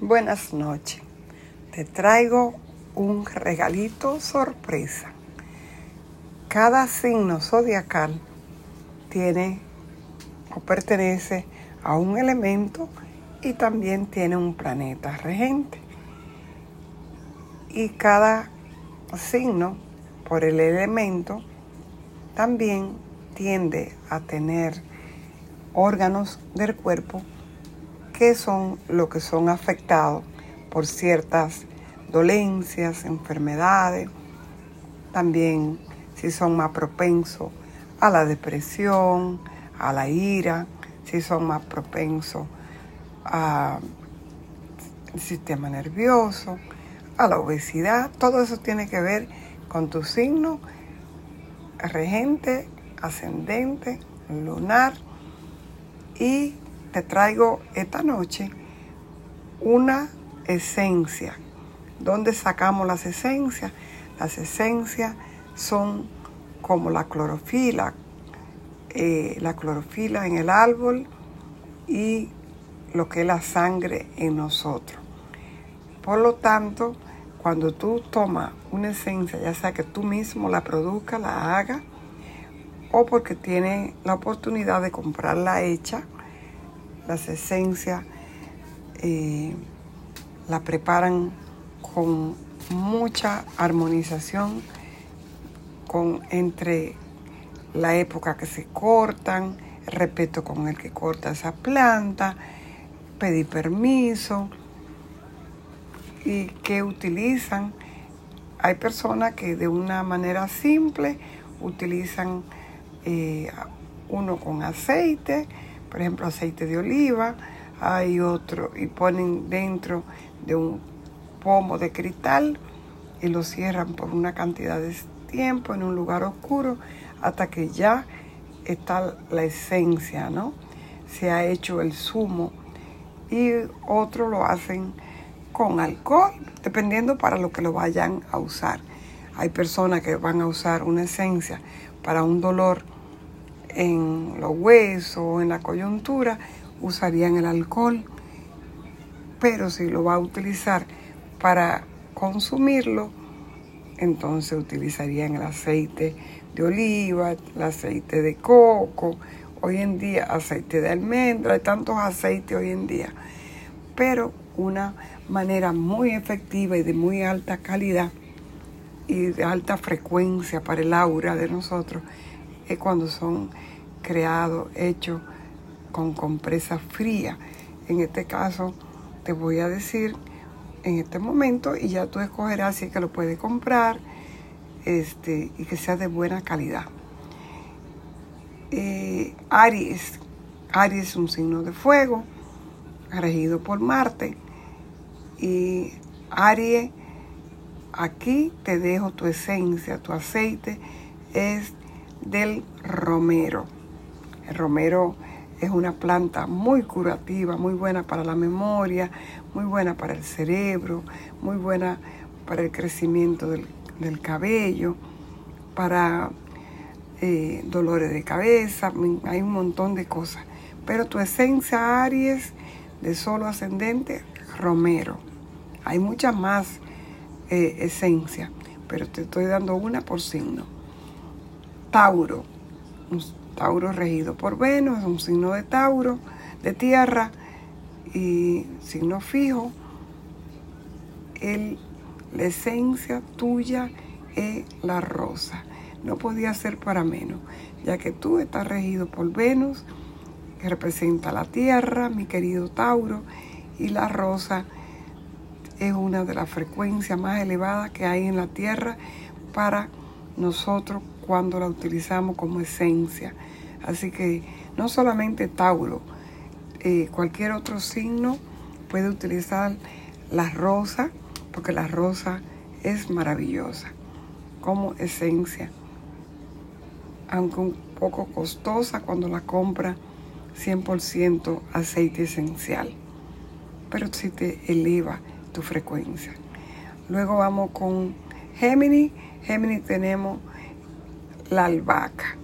Buenas noches. Te traigo un regalito sorpresa. Cada signo zodiacal tiene o pertenece a un elemento y también tiene un planeta regente. Y cada signo, por el elemento, también tiende a tener órganos del cuerpo que son los que son afectados por ciertas dolencias, enfermedades, también si son más propensos a la depresión, a la ira, si son más propensos al sistema nervioso, a la obesidad, todo eso tiene que ver con tu signo regente, ascendente, lunar y te traigo esta noche una esencia. ¿Dónde sacamos las esencias? Las esencias son como la clorofila, eh, la clorofila en el árbol y lo que es la sangre en nosotros. Por lo tanto, cuando tú tomas una esencia, ya sea que tú mismo la produzcas, la hagas, o porque tienes la oportunidad de comprarla hecha, las esencias eh, la preparan con mucha armonización con, entre la época que se cortan, respeto con el que corta esa planta, pedir permiso y que utilizan. Hay personas que de una manera simple utilizan eh, uno con aceite, por ejemplo, aceite de oliva, hay otro, y ponen dentro de un pomo de cristal y lo cierran por una cantidad de tiempo en un lugar oscuro hasta que ya está la esencia, ¿no? Se ha hecho el zumo y otro lo hacen con alcohol, dependiendo para lo que lo vayan a usar. Hay personas que van a usar una esencia para un dolor en los huesos, en la coyuntura, usarían el alcohol. Pero si lo va a utilizar para consumirlo, entonces utilizarían el aceite de oliva, el aceite de coco, hoy en día aceite de almendra, hay tantos aceites hoy en día. Pero una manera muy efectiva y de muy alta calidad y de alta frecuencia para el aura de nosotros es cuando son creados, hechos con compresa fría. En este caso te voy a decir en este momento y ya tú escogerás si es que lo puedes comprar este, y que sea de buena calidad. Eh, Aries. Aries es un signo de fuego, regido por Marte. Y Aries, aquí te dejo tu esencia, tu aceite es del romero. El romero es una planta muy curativa, muy buena para la memoria, muy buena para el cerebro, muy buena para el crecimiento del, cabello, para eh, dolores de cabeza, hay un montón de cosas. Pero tu esencia Aries de solo ascendente, romero. Hay muchas más eh, esencias, pero te estoy dando una por signo. Tauro. Un Tauro regido por Venus, es un signo de Tauro, de tierra y signo fijo. El, la esencia tuya es la rosa. No podía ser para menos, ya que tú estás regido por Venus, que representa la tierra, mi querido Tauro, y la rosa es una de las frecuencias más elevadas que hay en la tierra para nosotros cuando la utilizamos como esencia. Así que no solamente Tauro, eh, cualquier otro signo puede utilizar la rosa, porque la rosa es maravillosa como esencia, aunque un poco costosa cuando la compra 100% aceite esencial, pero si te eleva tu frecuencia. Luego vamos con Gemini. Gemini tenemos la albahaca.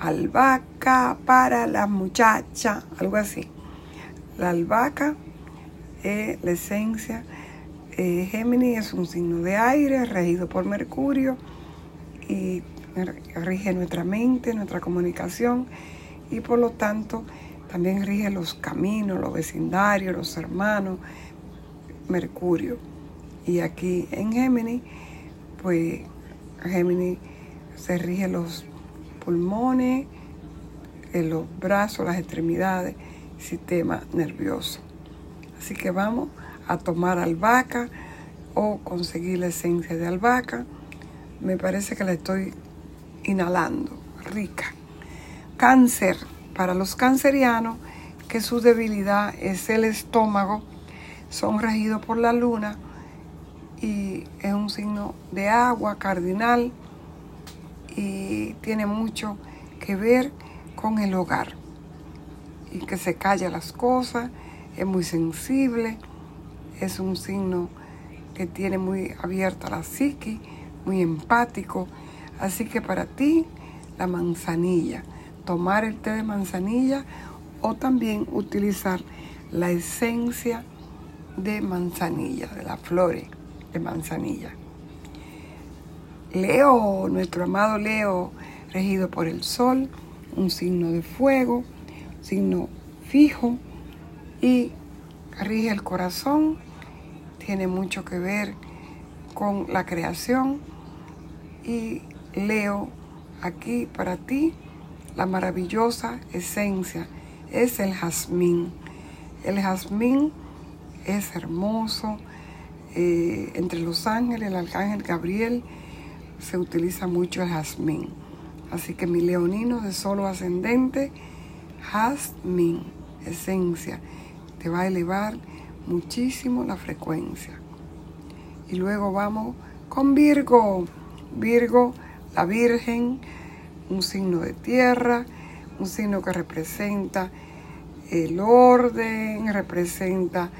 Albahaca para la muchacha, algo así. La albahaca es la esencia. Géminis es un signo de aire regido por Mercurio y rige nuestra mente, nuestra comunicación y por lo tanto también rige los caminos, los vecindarios, los hermanos, Mercurio. Y aquí en Géminis, pues Géminis se rige los pulmones, los brazos, las extremidades, sistema nervioso. Así que vamos a tomar albahaca o conseguir la esencia de albahaca. Me parece que la estoy inhalando, rica. Cáncer, para los cancerianos, que su debilidad es el estómago, son regidos por la luna y es un signo de agua cardinal y tiene mucho que ver con el hogar y que se calla las cosas, es muy sensible, es un signo que tiene muy abierta la psique, muy empático. Así que para ti, la manzanilla, tomar el té de manzanilla o también utilizar la esencia de manzanilla, de las flores de manzanilla. Leo, nuestro amado Leo, regido por el sol, un signo de fuego, signo fijo y rige el corazón, tiene mucho que ver con la creación y leo aquí para ti la maravillosa esencia es el jazmín. El jazmín es hermoso. Eh, entre los ángeles, el arcángel Gabriel, se utiliza mucho el jazmín. Así que mi leonino de solo ascendente, jazmín, esencia, te va a elevar muchísimo la frecuencia. Y luego vamos con Virgo. Virgo, la Virgen, un signo de tierra, un signo que representa el orden, representa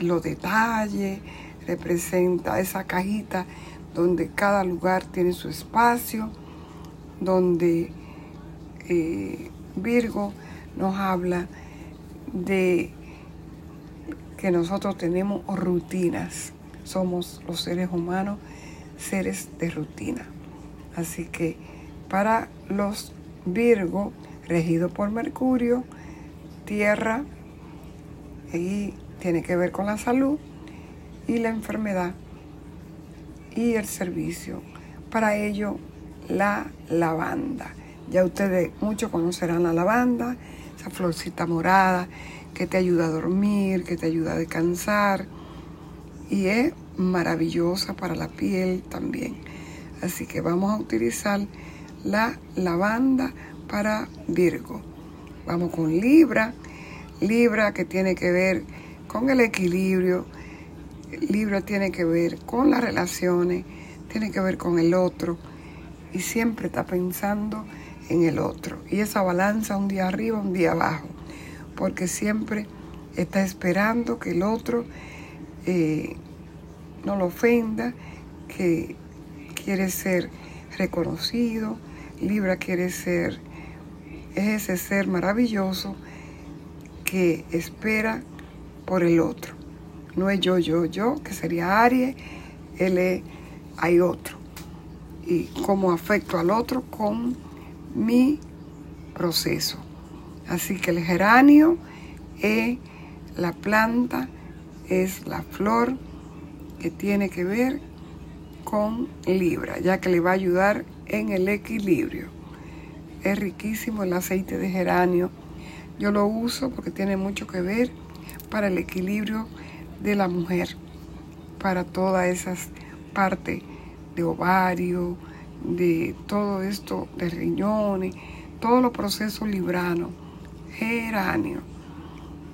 los detalles, representa esa cajita donde cada lugar tiene su espacio donde eh, Virgo nos habla de que nosotros tenemos rutinas. Somos los seres humanos seres de rutina. Así que para los Virgo, regido por Mercurio, Tierra, y tiene que ver con la salud y la enfermedad y el servicio. Para ello la lavanda. Ya ustedes muchos conocerán la lavanda, esa florcita morada que te ayuda a dormir, que te ayuda a descansar y es maravillosa para la piel también. Así que vamos a utilizar la lavanda para Virgo. Vamos con Libra. Libra que tiene que ver con el equilibrio. Libra tiene que ver con las relaciones, tiene que ver con el otro y siempre está pensando en el otro. Y esa balanza un día arriba, un día abajo, porque siempre está esperando que el otro eh, no lo ofenda, que quiere ser reconocido, Libra quiere ser, es ese ser maravilloso que espera por el otro. No es yo, yo, yo, que sería Aries, él es, hay otro y cómo afecto al otro con mi proceso. Así que el geranio es la planta, es la flor que tiene que ver con Libra, ya que le va a ayudar en el equilibrio. Es riquísimo el aceite de geranio. Yo lo uso porque tiene mucho que ver para el equilibrio de la mujer, para todas esas partes de ovario, de todo esto de riñones, todos los procesos libranos, geranio.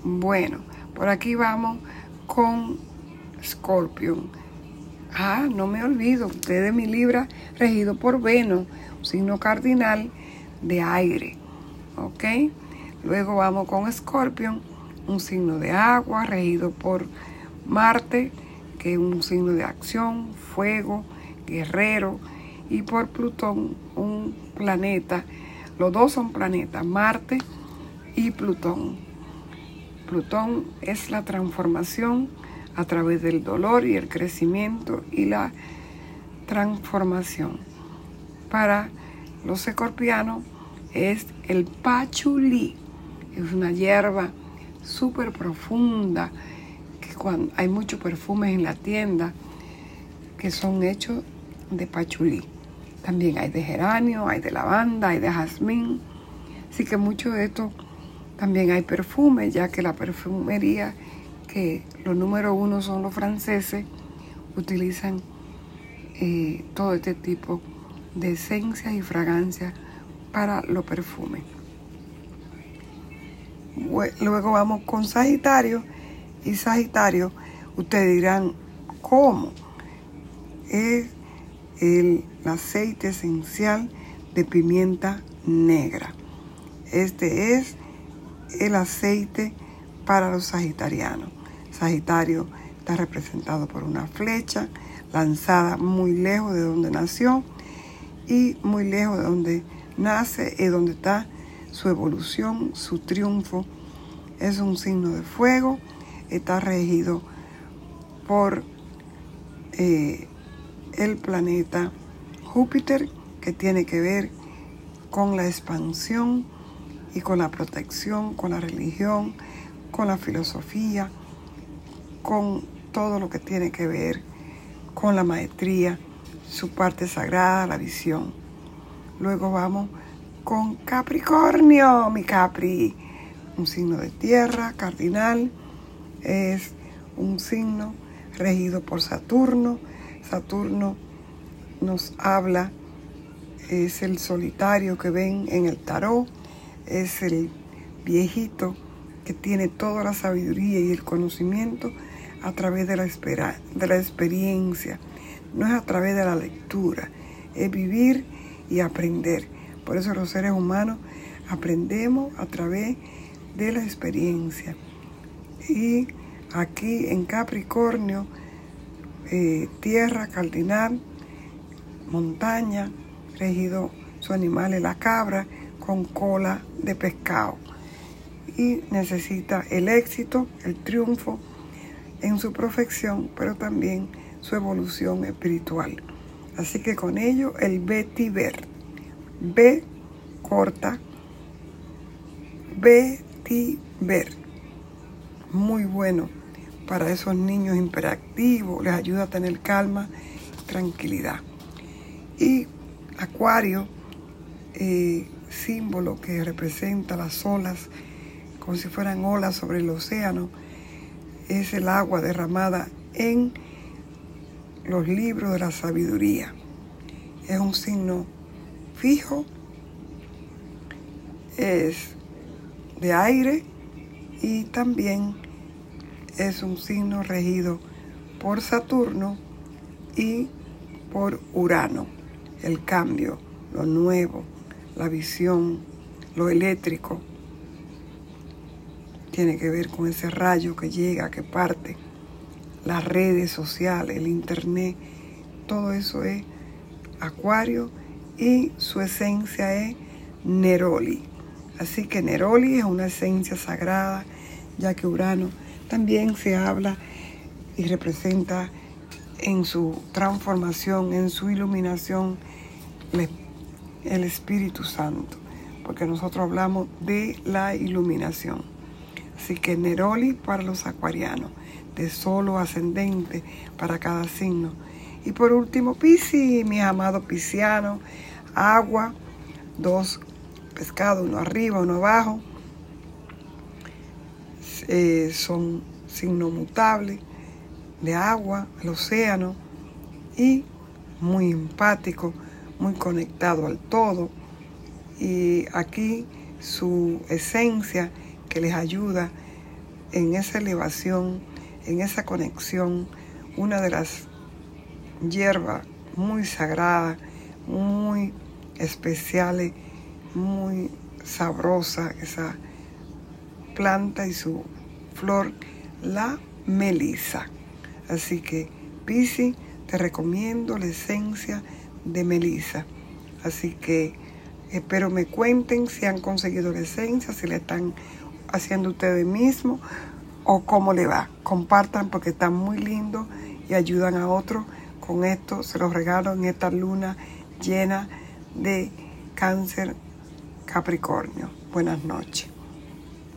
Bueno, por aquí vamos con Scorpion. Ah, no me olvido, usted es mi Libra regido por Venus, signo cardinal de aire. ¿Ok? Luego vamos con Scorpion, un signo de agua regido por Marte, que es un signo de acción, fuego, guerrero, y por Plutón, un planeta. Los dos son planetas, Marte y Plutón. Plutón es la transformación a través del dolor y el crecimiento y la transformación. Para los escorpianos es el pachulí, es una hierba súper profunda, que cuando hay muchos perfumes en la tienda que son hechos de pachulí. También hay de geranio, hay de lavanda, hay de jazmín. Así que mucho de esto también hay perfumes, ya que la perfumería, que los número uno son los franceses, utilizan eh, todo este tipo de esencias y fragancias para los perfumes. Luego vamos con Sagitario y Sagitario, ustedes dirán, ¿cómo? Es el aceite esencial de pimienta negra. Este es el aceite para los sagitarianos. Sagitario está representado por una flecha lanzada muy lejos de donde nació y muy lejos de donde nace y donde está su evolución, su triunfo. Es un signo de fuego, está regido por eh, el planeta Júpiter, que tiene que ver con la expansión y con la protección, con la religión, con la filosofía, con todo lo que tiene que ver con la maestría, su parte sagrada, la visión. Luego vamos con Capricornio, mi Capri, un signo de tierra, cardinal, es un signo regido por Saturno. Saturno nos habla, es el solitario que ven en el tarot, es el viejito que tiene toda la sabiduría y el conocimiento a través de la, espera, de la experiencia, no es a través de la lectura, es vivir y aprender. Por eso los seres humanos aprendemos a través de la experiencia. Y aquí en Capricornio, eh, tierra cardinal, montaña, regido su animal es la cabra con cola de pescado. Y necesita el éxito, el triunfo en su perfección, pero también su evolución espiritual. Así que con ello el vetiver, B corta, vetiver, muy bueno para esos niños imperactivos, les ayuda a tener calma, tranquilidad. Y Acuario, eh, símbolo que representa las olas, como si fueran olas sobre el océano, es el agua derramada en los libros de la sabiduría. Es un signo fijo, es de aire y también es un signo regido por Saturno y por Urano el cambio, lo nuevo, la visión, lo eléctrico. Tiene que ver con ese rayo que llega, que parte, las redes sociales, el internet, todo eso es Acuario y su esencia es Neroli. Así que Neroli es una esencia sagrada, ya que Urano también se habla y representa en su transformación, en su iluminación, el Espíritu Santo, porque nosotros hablamos de la iluminación. Así que Neroli para los acuarianos, de solo ascendente para cada signo. Y por último, Piscis, mis amados piscianos, agua, dos pescados, uno arriba, uno abajo. Eh, son signos mutables de agua, el océano y muy empático muy conectado al todo. Y aquí su esencia que les ayuda en esa elevación, en esa conexión, una de las hierbas muy sagradas, muy especiales, muy sabrosa, esa planta y su flor, la melisa. Así que, Pisi, te recomiendo la esencia de Melissa. Así que espero me cuenten si han conseguido la esencia, si la están haciendo ustedes mismos o cómo le va. Compartan porque están muy lindos y ayudan a otros. Con esto se los regalo en esta luna llena de cáncer Capricornio. Buenas noches.